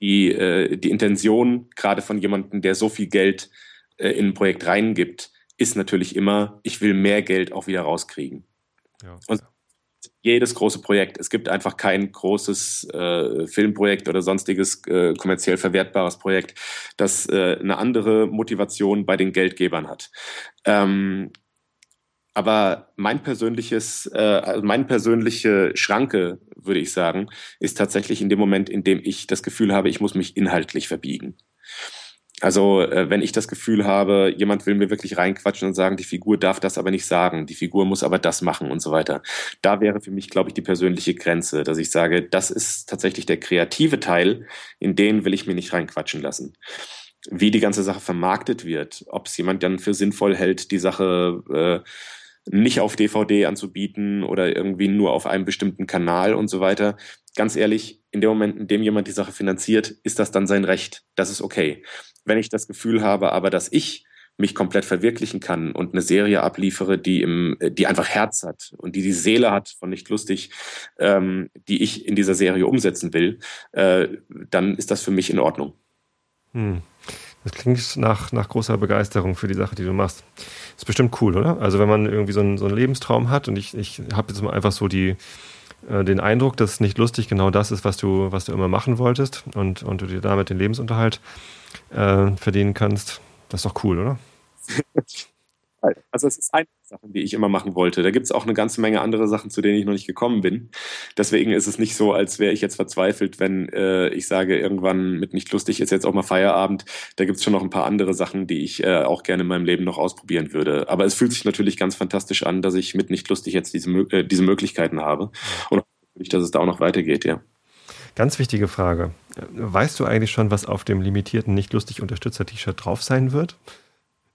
C: Die, äh, die Intention gerade von jemandem, der so viel Geld äh, in ein Projekt reingibt, ist natürlich immer, ich will mehr Geld auch wieder rauskriegen. Ja. Und jedes große Projekt. Es gibt einfach kein großes äh, Filmprojekt oder sonstiges äh, kommerziell verwertbares Projekt, das äh, eine andere Motivation bei den Geldgebern hat. Ähm, aber mein persönliches, äh, also meine persönliche Schranke, würde ich sagen, ist tatsächlich in dem Moment, in dem ich das Gefühl habe, ich muss mich inhaltlich verbiegen. Also äh, wenn ich das Gefühl habe, jemand will mir wirklich reinquatschen und sagen, die Figur darf das aber nicht sagen, die Figur muss aber das machen und so weiter. Da wäre für mich, glaube ich, die persönliche Grenze, dass ich sage, das ist tatsächlich der kreative Teil, in den will ich mir nicht reinquatschen lassen. Wie die ganze Sache vermarktet wird, ob es jemand dann für sinnvoll hält, die Sache äh, nicht auf DVD anzubieten oder irgendwie nur auf einem bestimmten Kanal und so weiter. Ganz ehrlich, in dem Moment, in dem jemand die Sache finanziert, ist das dann sein Recht. Das ist okay. Wenn ich das Gefühl habe, aber dass ich mich komplett verwirklichen kann und eine Serie abliefere, die im, die einfach Herz hat und die die Seele hat von nicht lustig, ähm, die ich in dieser Serie umsetzen will, äh, dann ist das für mich in Ordnung.
B: Hm. Das klingt nach, nach großer Begeisterung für die Sache, die du machst. Ist bestimmt cool, oder? Also wenn man irgendwie so einen, so einen Lebenstraum hat und ich, ich habe jetzt mal einfach so die, äh, den Eindruck, dass nicht lustig genau das ist, was du, was du immer machen wolltest und, und du dir damit den Lebensunterhalt äh, verdienen kannst. Das ist doch cool, oder? (laughs)
C: Also es ist eine Sache, die ich immer machen wollte. Da gibt es auch eine ganze Menge andere Sachen, zu denen ich noch nicht gekommen bin. Deswegen ist es nicht so, als wäre ich jetzt verzweifelt, wenn äh, ich sage, irgendwann mit nicht lustig ist jetzt auch mal Feierabend. Da gibt es schon noch ein paar andere Sachen, die ich äh, auch gerne in meinem Leben noch ausprobieren würde. Aber es fühlt sich natürlich ganz fantastisch an, dass ich mit nicht lustig jetzt diese, äh, diese Möglichkeiten habe. Und natürlich, dass es da auch noch weitergeht, ja.
B: Ganz wichtige Frage. Weißt du eigentlich schon, was auf dem limitierten nicht lustig Unterstützer-T-Shirt drauf sein wird?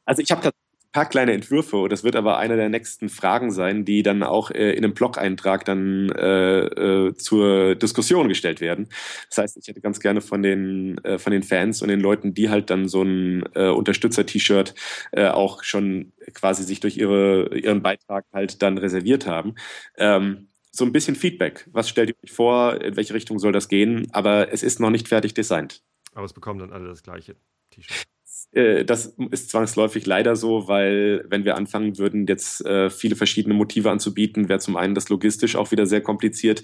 C: Also ich habe ein paar kleine Entwürfe. Das wird aber eine der nächsten Fragen sein, die dann auch äh, in einem Blog-Eintrag dann äh, äh, zur Diskussion gestellt werden. Das heißt, ich hätte ganz gerne von den, äh, von den Fans und den Leuten, die halt dann so ein äh, Unterstützer-T-Shirt äh, auch schon quasi sich durch ihre, ihren Beitrag halt dann reserviert haben, ähm, so ein bisschen Feedback. Was stellt ihr euch vor? In welche Richtung soll das gehen? Aber es ist noch nicht fertig designt.
B: Aber es bekommen dann alle das gleiche T-Shirt.
C: Äh, das ist zwangsläufig leider so, weil wenn wir anfangen würden, jetzt äh, viele verschiedene Motive anzubieten, wäre zum einen das logistisch auch wieder sehr kompliziert,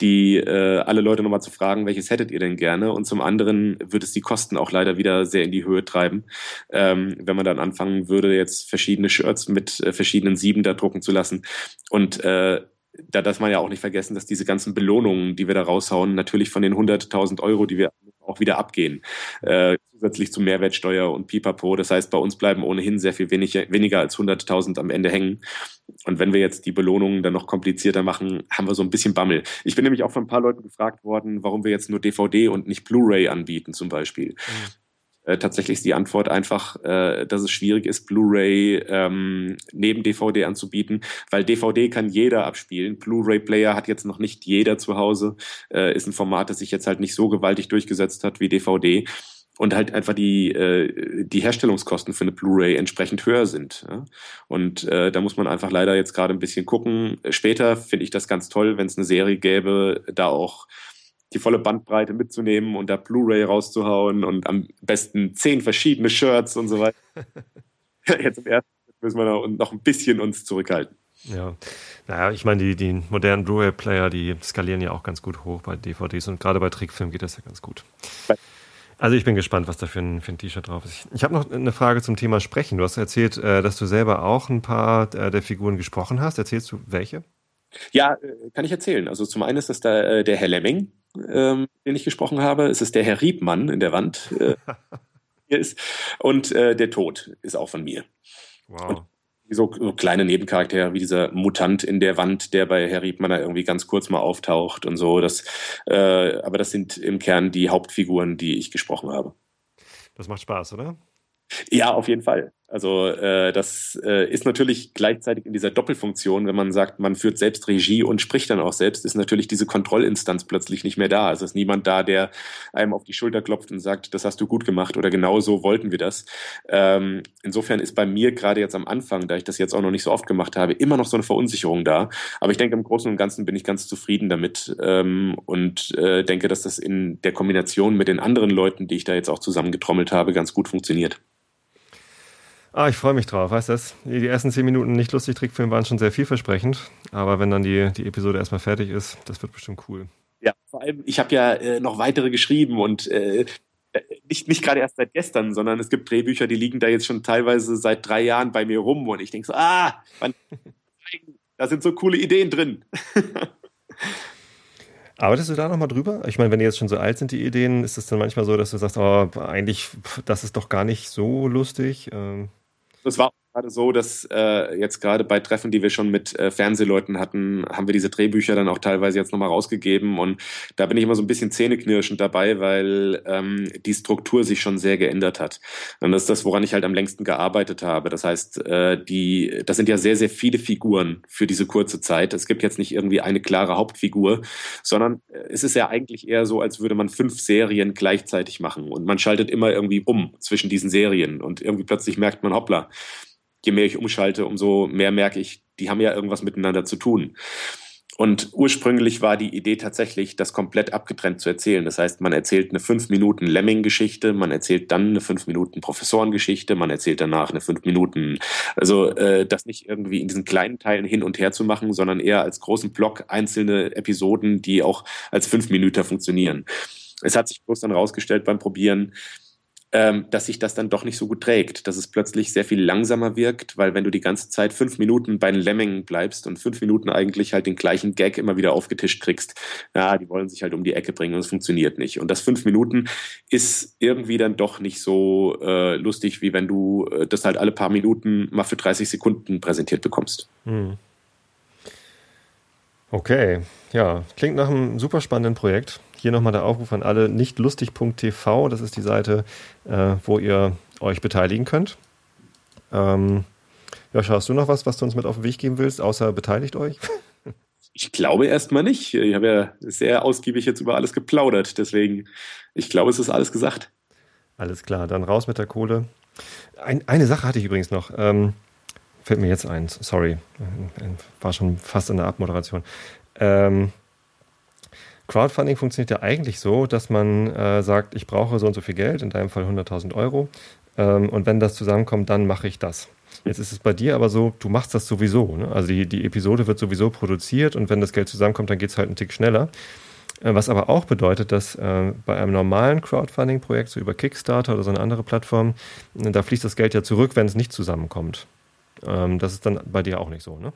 C: die äh, alle Leute nochmal zu fragen, welches hättet ihr denn gerne? Und zum anderen würde es die Kosten auch leider wieder sehr in die Höhe treiben, ähm, wenn man dann anfangen würde, jetzt verschiedene Shirts mit verschiedenen Sieben da drucken zu lassen. Und äh, da darf man ja auch nicht vergessen, dass diese ganzen Belohnungen, die wir da raushauen, natürlich von den 100.000 Euro, die wir auch wieder abgehen, äh, zusätzlich zu Mehrwertsteuer und Pipapo. Das heißt, bei uns bleiben ohnehin sehr viel weniger, weniger als 100.000 am Ende hängen. Und wenn wir jetzt die Belohnungen dann noch komplizierter machen, haben wir so ein bisschen Bammel. Ich bin nämlich auch von ein paar Leuten gefragt worden, warum wir jetzt nur DVD und nicht Blu-ray anbieten zum Beispiel. Mhm. Äh, tatsächlich ist die Antwort einfach, äh, dass es schwierig ist, Blu-ray ähm, neben DVD anzubieten, weil DVD kann jeder abspielen. Blu-ray-Player hat jetzt noch nicht jeder zu Hause, äh, ist ein Format, das sich jetzt halt nicht so gewaltig durchgesetzt hat wie DVD und halt einfach die, äh, die Herstellungskosten für eine Blu-ray entsprechend höher sind. Ja? Und äh, da muss man einfach leider jetzt gerade ein bisschen gucken. Später finde ich das ganz toll, wenn es eine Serie gäbe, da auch die volle Bandbreite mitzunehmen und da Blu-ray rauszuhauen und am besten zehn verschiedene Shirts und so weiter. (laughs) Jetzt im ersten müssen wir noch ein bisschen uns zurückhalten.
B: Ja, naja, ich meine, die, die modernen Blu-ray-Player, die skalieren ja auch ganz gut hoch bei DVDs und gerade bei Trickfilmen geht das ja ganz gut. Also ich bin gespannt, was da für ein, ein T-Shirt drauf ist. Ich habe noch eine Frage zum Thema Sprechen. Du hast erzählt, äh, dass du selber auch ein paar äh, der Figuren gesprochen hast. Erzählst du welche?
C: Ja, äh, kann ich erzählen. Also zum einen ist das der, der Herr Lemming, ähm, den ich gesprochen habe. Es ist der Herr Riebmann in der Wand. Äh, (laughs) hier ist. Und äh, der Tod ist auch von mir. Wow. Und so, so, kleine Nebencharaktere wie dieser Mutant in der Wand, der bei Herr Riebmann irgendwie ganz kurz mal auftaucht und so. Das, äh, aber das sind im Kern die Hauptfiguren, die ich gesprochen habe.
B: Das macht Spaß, oder?
C: Ja, auf jeden Fall. Also äh, das äh, ist natürlich gleichzeitig in dieser Doppelfunktion, wenn man sagt, man führt selbst Regie und spricht dann auch selbst, ist natürlich diese Kontrollinstanz plötzlich nicht mehr da. Also ist niemand da, der einem auf die Schulter klopft und sagt, das hast du gut gemacht oder genau so wollten wir das. Ähm, insofern ist bei mir gerade jetzt am Anfang, da ich das jetzt auch noch nicht so oft gemacht habe, immer noch so eine Verunsicherung da. Aber ich denke, im Großen und Ganzen bin ich ganz zufrieden damit ähm, und äh, denke, dass das in der Kombination mit den anderen Leuten, die ich da jetzt auch zusammengetrommelt habe, ganz gut funktioniert.
B: Ah, ich freue mich drauf, weißt du das? Die ersten zehn Minuten nicht lustig Trickfilm waren schon sehr vielversprechend, aber wenn dann die, die Episode erstmal fertig ist, das wird bestimmt cool.
C: Ja, vor allem, ich habe ja äh, noch weitere geschrieben und äh, nicht, nicht gerade erst seit gestern, sondern es gibt Drehbücher, die liegen da jetzt schon teilweise seit drei Jahren bei mir rum und ich denke so, ah, wann, (laughs) da sind so coole Ideen drin. (laughs)
B: Arbeitest du da nochmal drüber? Ich meine, wenn die jetzt schon so alt sind, die Ideen, ist es dann manchmal so, dass du sagst, oh, eigentlich, das ist doch gar nicht so lustig? Ähm
C: das war gerade so, dass äh, jetzt gerade bei Treffen, die wir schon mit äh, Fernsehleuten hatten, haben wir diese Drehbücher dann auch teilweise jetzt nochmal rausgegeben. Und da bin ich immer so ein bisschen zähneknirschend dabei, weil ähm, die Struktur sich schon sehr geändert hat. Und das ist das, woran ich halt am längsten gearbeitet habe. Das heißt, äh, die, das sind ja sehr, sehr viele Figuren für diese kurze Zeit. Es gibt jetzt nicht irgendwie eine klare Hauptfigur, sondern äh, es ist ja eigentlich eher so, als würde man fünf Serien gleichzeitig machen. Und man schaltet immer irgendwie um zwischen diesen Serien. Und irgendwie plötzlich merkt man, hoppla, je mehr ich umschalte, umso mehr merke ich, die haben ja irgendwas miteinander zu tun. Und ursprünglich war die Idee tatsächlich, das komplett abgetrennt zu erzählen. Das heißt, man erzählt eine fünf Minuten Lemming-Geschichte, man erzählt dann eine fünf Minuten Professorengeschichte, man erzählt danach eine fünf Minuten, also äh, das nicht irgendwie in diesen kleinen Teilen hin und her zu machen, sondern eher als großen Block einzelne Episoden, die auch als fünf Minuten funktionieren. Es hat sich bloß dann rausgestellt beim Probieren, ähm, dass sich das dann doch nicht so gut trägt, dass es plötzlich sehr viel langsamer wirkt, weil wenn du die ganze Zeit fünf Minuten bei den Lemmingen bleibst und fünf Minuten eigentlich halt den gleichen Gag immer wieder aufgetischt kriegst, ja, die wollen sich halt um die Ecke bringen und es funktioniert nicht. Und das fünf Minuten ist irgendwie dann doch nicht so äh, lustig, wie wenn du äh, das halt alle paar Minuten mal für 30 Sekunden präsentiert bekommst. Hm.
B: Okay, ja, klingt nach einem super spannenden Projekt. Hier nochmal der Aufruf an alle, nichtlustig.tv, das ist die Seite, äh, wo ihr euch beteiligen könnt. Ähm, Joscha, hast du noch was, was du uns mit auf den Weg geben willst, außer beteiligt euch? (laughs)
C: Ich glaube erstmal nicht. Ich habe ja sehr ausgiebig jetzt über alles geplaudert, deswegen, ich glaube, es ist alles gesagt.
B: Alles klar, dann raus mit der Kohle. Ein, eine Sache hatte ich übrigens noch. Ähm, fällt mir jetzt ein, sorry. War schon fast in der Abmoderation. Ähm, Crowdfunding funktioniert ja eigentlich so, dass man äh, sagt, ich brauche so und so viel Geld, in deinem Fall 100.000 Euro. Ähm, und wenn das zusammenkommt, dann mache ich das. Jetzt ist es bei dir aber so, du machst das sowieso. Ne? Also die, die Episode wird sowieso produziert und wenn das Geld zusammenkommt, dann geht es halt einen Tick schneller. Äh, was aber auch bedeutet, dass äh, bei einem normalen Crowdfunding-Projekt, so über Kickstarter oder so eine andere Plattform, äh, da fließt das Geld ja zurück, wenn es nicht zusammenkommt. Ähm, das ist dann bei dir auch nicht so, ne?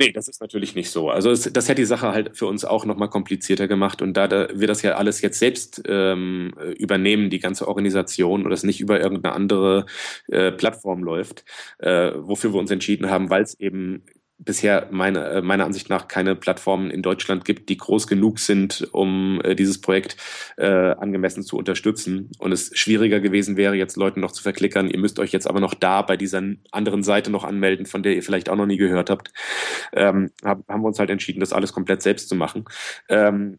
C: Nee, das ist natürlich nicht so. Also es, das hätte die Sache halt für uns auch nochmal komplizierter gemacht. Und da, da wir das ja alles jetzt selbst ähm, übernehmen, die ganze Organisation, und das nicht über irgendeine andere äh, Plattform läuft, äh, wofür wir uns entschieden haben, weil es eben bisher meine, äh, meiner Ansicht nach keine Plattformen in Deutschland gibt, die groß genug sind, um äh, dieses Projekt äh, angemessen zu unterstützen. Und es schwieriger gewesen wäre, jetzt Leuten noch zu verklickern, ihr müsst euch jetzt aber noch da bei dieser anderen Seite noch anmelden, von der ihr vielleicht auch noch nie gehört habt, ähm, haben wir uns halt entschieden, das alles komplett selbst zu machen. Ähm,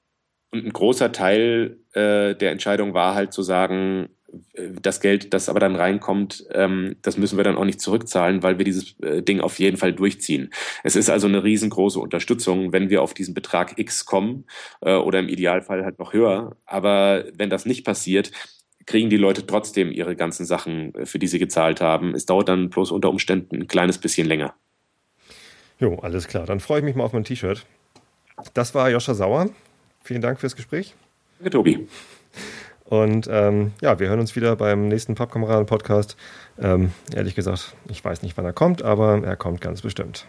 C: und ein großer Teil äh, der Entscheidung war halt zu sagen, das Geld, das aber dann reinkommt, ähm, das müssen wir dann auch nicht zurückzahlen, weil wir dieses äh, Ding auf jeden Fall durchziehen. Es ist also eine riesengroße Unterstützung, wenn wir auf diesen Betrag X kommen äh, oder im Idealfall halt noch höher. Aber wenn das nicht passiert, kriegen die Leute trotzdem ihre ganzen Sachen, äh, für die sie gezahlt haben. Es dauert dann bloß unter Umständen ein kleines bisschen länger.
B: Jo, alles klar. Dann freue ich mich mal auf mein T-Shirt. Das war Joscha Sauer. Vielen Dank fürs Gespräch.
C: Danke, Tobi.
B: Und ähm, ja, wir hören uns wieder beim nächsten Pappkameraden-Podcast. Ähm, ehrlich gesagt, ich weiß nicht, wann er kommt, aber er kommt ganz bestimmt.